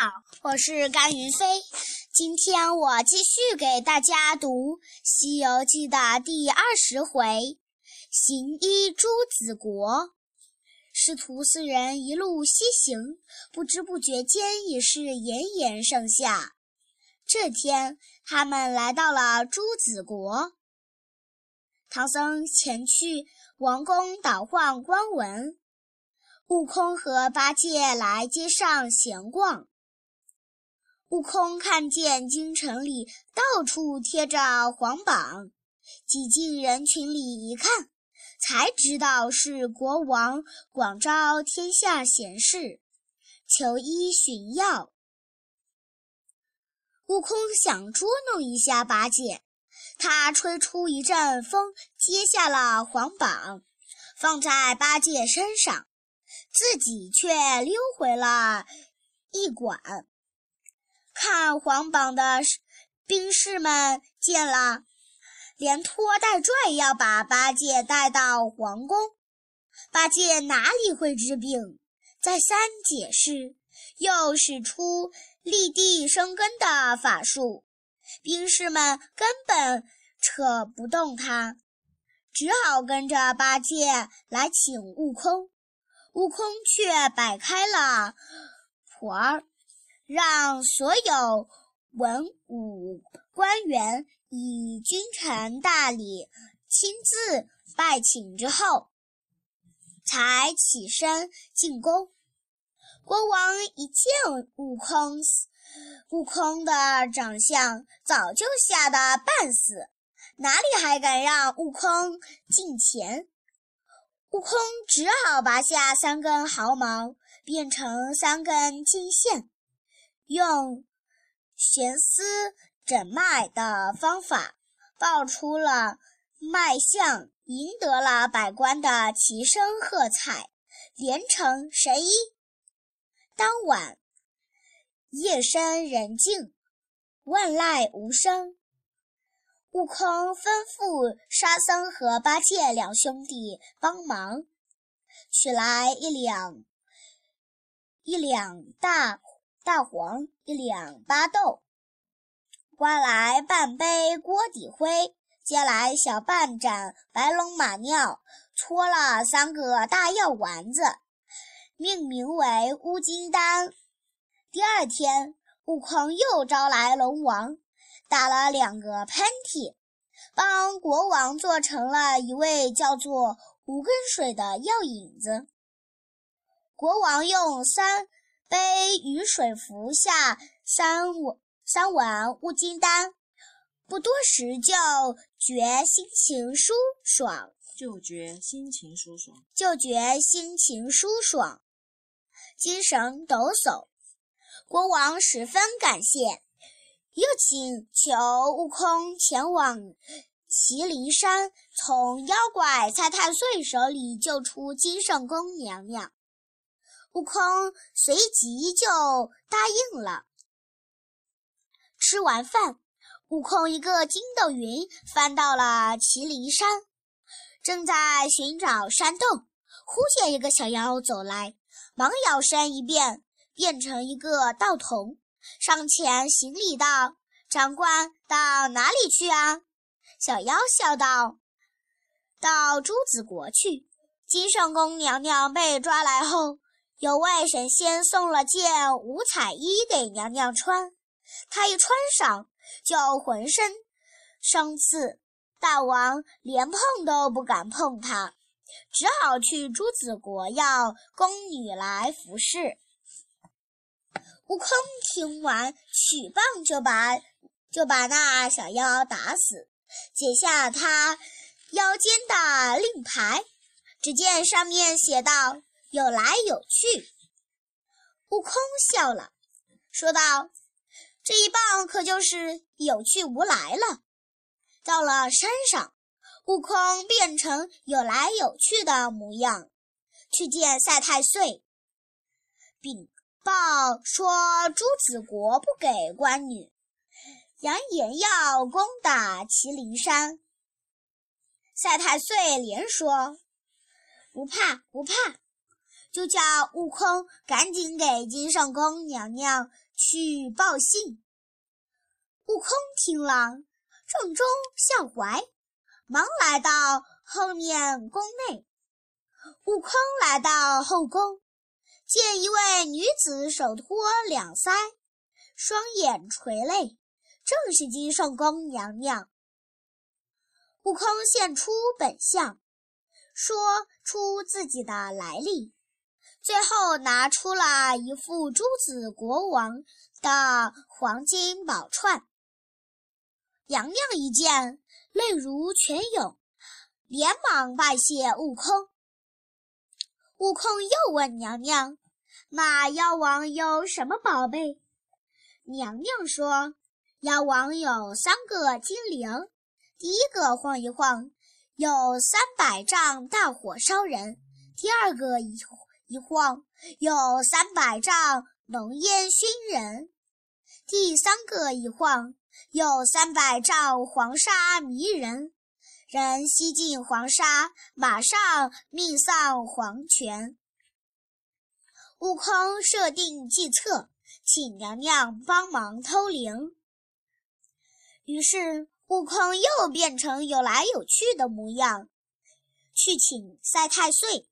好，我是甘云飞。今天我继续给大家读《西游记》的第二十回“行医朱子国”。师徒四人一路西行，不知不觉间已是炎炎盛夏。这天，他们来到了朱子国。唐僧前去王宫倒换官文。悟空和八戒来街上闲逛。悟空看见京城里到处贴着黄榜，挤进人群里一看，才知道是国王广招天下贤士，求医寻药。悟空想捉弄一下八戒，他吹出一阵风，揭下了黄榜，放在八戒身上。自己却溜回了驿馆，看黄榜的兵士们见了，连拖带拽要把八戒带到皇宫。八戒哪里会治病？再三解释，又使出立地生根的法术，兵士们根本扯不动他，只好跟着八戒来请悟空。悟空却摆开了谱儿，让所有文武官员以君臣大礼亲自拜请之后，才起身进宫。国王一见悟空，悟空的长相早就吓得半死，哪里还敢让悟空近前？悟空只好拔下三根毫毛，变成三根金线，用悬丝诊脉的方法报出了脉象，赢得了百官的齐声喝彩，连成神医。当晚夜深人静，万籁无声。悟空吩咐沙僧和八戒两兄弟帮忙，取来一两一两大大黄，一两巴豆，刮来半杯锅底灰，接来小半盏白龙马尿，搓了三个大药丸子，命名为乌金丹。第二天，悟空又招来龙王。打了两个喷嚏，帮国王做成了一味叫做无根水的药引子。国王用三杯雨水服下三碗三碗乌金丹，不多时就觉心情舒爽，就觉心情舒爽，就觉心情舒爽，精神抖擞。国王十分感谢。又请求悟空前往麒麟山，从妖怪蔡太岁手里救出金圣宫娘娘。悟空随即就答应了。吃完饭，悟空一个筋斗云翻到了麒麟山，正在寻找山洞，忽见一个小妖走来，忙摇身一变，变成一个道童。上前行礼道：“长官到哪里去啊？”小妖笑道：“到朱子国去。金圣宫娘娘被抓来后，有位神仙送了件五彩衣给娘娘穿，她一穿上就浑身生刺，大王连碰都不敢碰她，只好去朱子国要宫女来服侍。”悟空听完，取棒就把就把那小妖打死，解下他腰间的令牌，只见上面写道：“有来有去。”悟空笑了，说道：“这一棒可就是有去无来了。”到了山上，悟空变成有来有去的模样，去见赛太岁，禀。报说朱子国不给官女，扬言要攻打麒麟山。赛太岁连说：“不怕不怕，就叫悟空赶紧给金圣宫娘娘去报信。悟空听了，正中下怀，忙来到后面宫内。悟空来到后宫，见一位女子手托两腮，双眼垂泪，正是金圣宫娘娘。悟空现出本相，说出自己的来历，最后拿出了一副诸子国王的黄金宝串。娘娘一见，泪如泉涌，连忙拜谢悟空。悟空又问娘娘：“那妖王有什么宝贝？”娘娘说：“妖王有三个精灵。”第一个晃一晃，有三百丈大火烧人；第二个一一晃，有三百丈浓烟熏人；第三个一晃，有三百丈黄沙迷人。人吸尽黄沙，马上命丧黄泉。悟空设定计策，请娘娘帮忙偷灵。于是。悟空又变成有来有去的模样，去请赛太岁。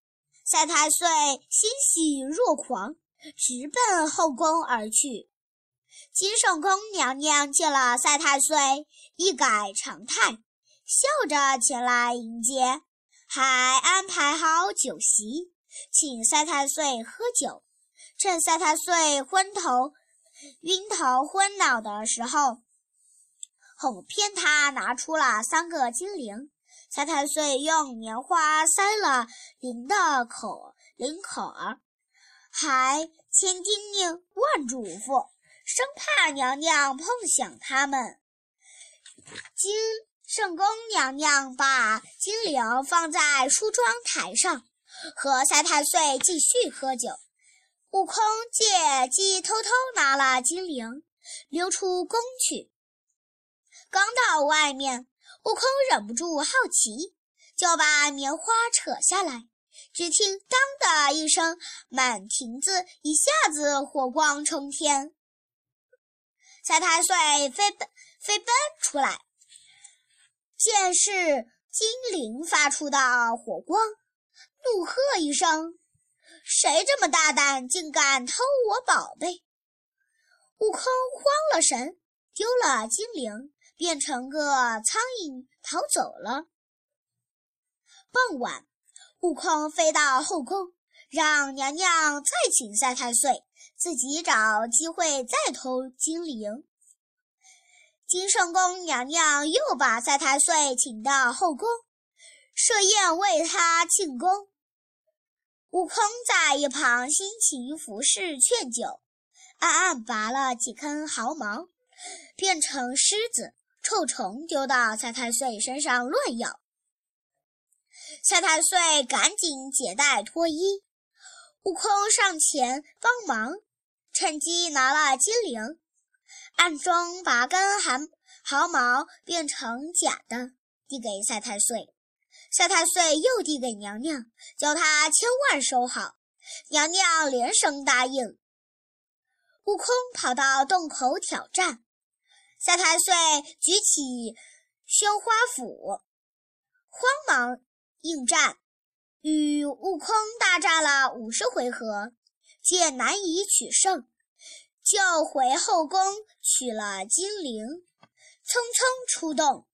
赛太岁欣喜若狂，直奔后宫而去。金圣宫娘娘见了赛太岁，一改常态，笑着前来迎接，还安排好酒席，请赛太岁喝酒。趁赛太岁昏头、晕头、昏脑的时候。哄骗他拿出了三个金铃，赛太岁用棉花塞了铃的口铃口儿，还千叮咛万嘱咐，生怕娘娘碰响他们。金圣宫娘娘把金铃放在梳妆台上，和赛太岁继续喝酒。悟空借机偷偷拿了金铃，溜出宫去。刚到外面，悟空忍不住好奇，就把棉花扯下来。只听“当”的一声，满亭子一下子火光冲天。赛太岁飞奔飞奔出来，见是金铃发出的火光，怒喝一声：“谁这么大胆，竟敢偷我宝贝？”悟空慌了神，丢了金铃。变成个苍蝇逃走了。傍晚，悟空飞到后宫，让娘娘再请赛太岁，自己找机会再偷金铃。金圣宫娘娘又把赛太岁请到后宫，设宴为他庆功。悟空在一旁辛勤服侍劝酒，暗暗拔了几根毫毛，变成狮子。臭虫丢到赛太岁身上乱咬，赛太岁赶紧解带脱衣，悟空上前帮忙，趁机拿了金铃，暗中拔根毫毫毛变成假的，递给赛太岁。赛太岁又递给娘娘，叫她千万收好。娘娘连声答应。悟空跑到洞口挑战。赛太岁举起宣花斧，慌忙应战，与悟空大战了五十回合，见难以取胜，就回后宫取了金铃，匆匆出洞。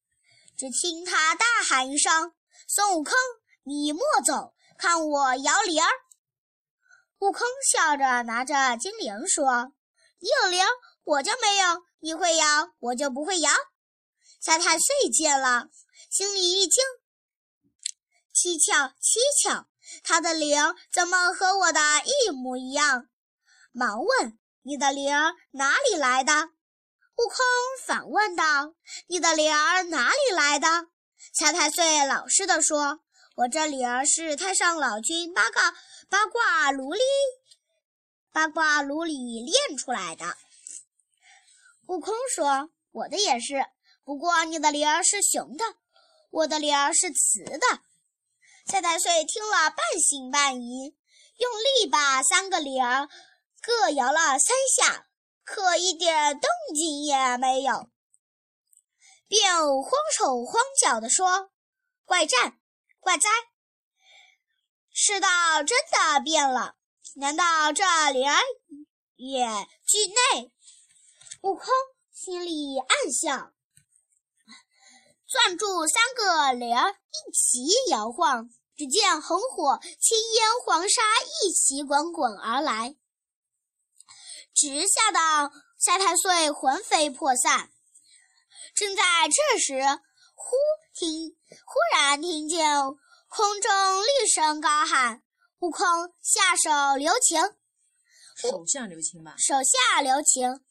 只听他大喊一声：“孙悟空，你莫走，看我摇铃儿！”悟空笑着拿着金铃说：“你有铃，我就没有。”你会摇，我就不会摇。赛太岁见了，心里一惊，蹊跷蹊跷，他的铃怎么和我的一模一样？忙问：“你的铃儿哪里来的？”悟空反问道：“你的铃儿哪里来的？”赛太岁老实的说：“我这铃儿是太上老君八卦八卦炉里八卦炉里炼出来的。”悟空说：“我的也是，不过你的铃儿是雄的，我的铃儿是雌的。”赛太岁听了半信半疑，用力把三个铃儿各摇了三下，可一点动静也没有，便慌手慌脚地说：“怪战，怪哉！世道真的变了？难道这灵儿也惧内？”悟空心里暗想，攥住三个铃儿一起摇晃。只见红火、青烟、黄沙一起滚滚而来，直吓得赛太岁魂飞魄散。正在这时，忽听忽然听见空中厉声高喊：“悟空，下手留情！”手下留情吧。手下留情。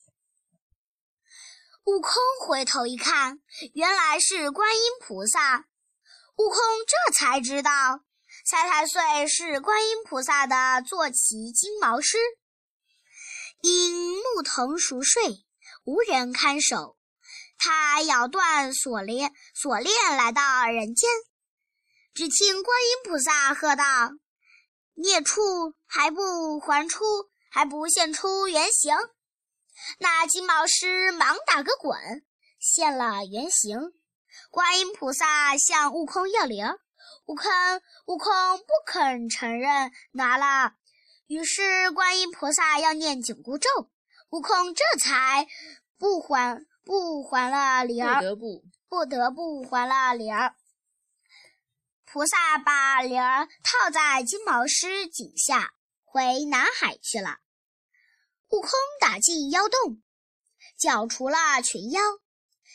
悟空回头一看，原来是观音菩萨。悟空这才知道，赛太岁是观音菩萨的坐骑金毛狮。因木藤熟睡，无人看守，他咬断锁链，锁链来到人间。只听观音菩萨喝道：“孽畜还不还出，还不现出原形！”那金毛狮忙打个滚，现了原形。观音菩萨向悟空要铃，悟空悟空不肯承认拿了，于是观音菩萨要念紧箍咒，悟空这才不还不还了铃儿，不得不不得不还了铃儿。菩萨把铃儿套在金毛狮颈下，回南海去了。悟空打进妖洞，剿除了群妖。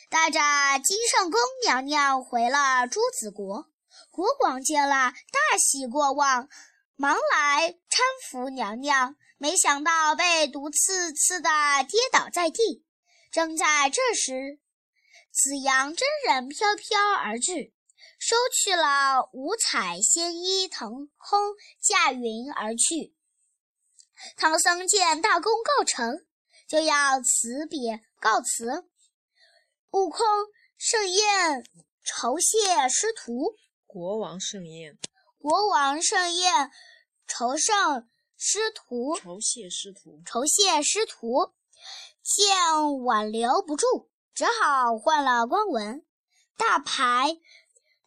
带着金圣宫娘娘回了朱子国，国广见了大喜过望，忙来搀扶娘娘，没想到被毒刺刺的跌倒在地。正在这时，紫阳真人飘飘而至，收去了五彩仙衣，腾空驾云而去。唐僧见大功告成，就要辞别告辞。悟空盛宴酬谢师徒，国王盛宴，国王盛宴酬圣师徒，酬谢师徒，酬谢师徒。见挽留不住，只好换了官文，大牌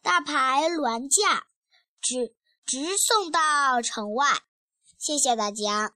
大牌銮驾，直直送到城外。谢谢大家。